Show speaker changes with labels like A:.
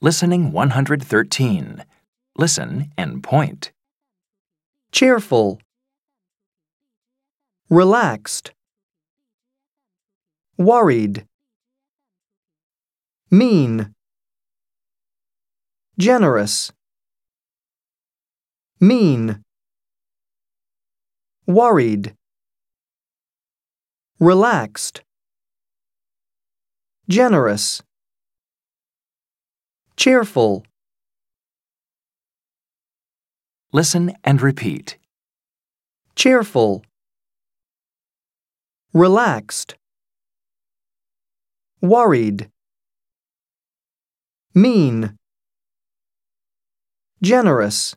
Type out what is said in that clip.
A: Listening 113. Listen and point.
B: cheerful, relaxed, worried, mean, generous, mean, worried, relaxed, generous, cheerful.
A: Listen and repeat.
B: cheerful, relaxed, worried, mean, generous.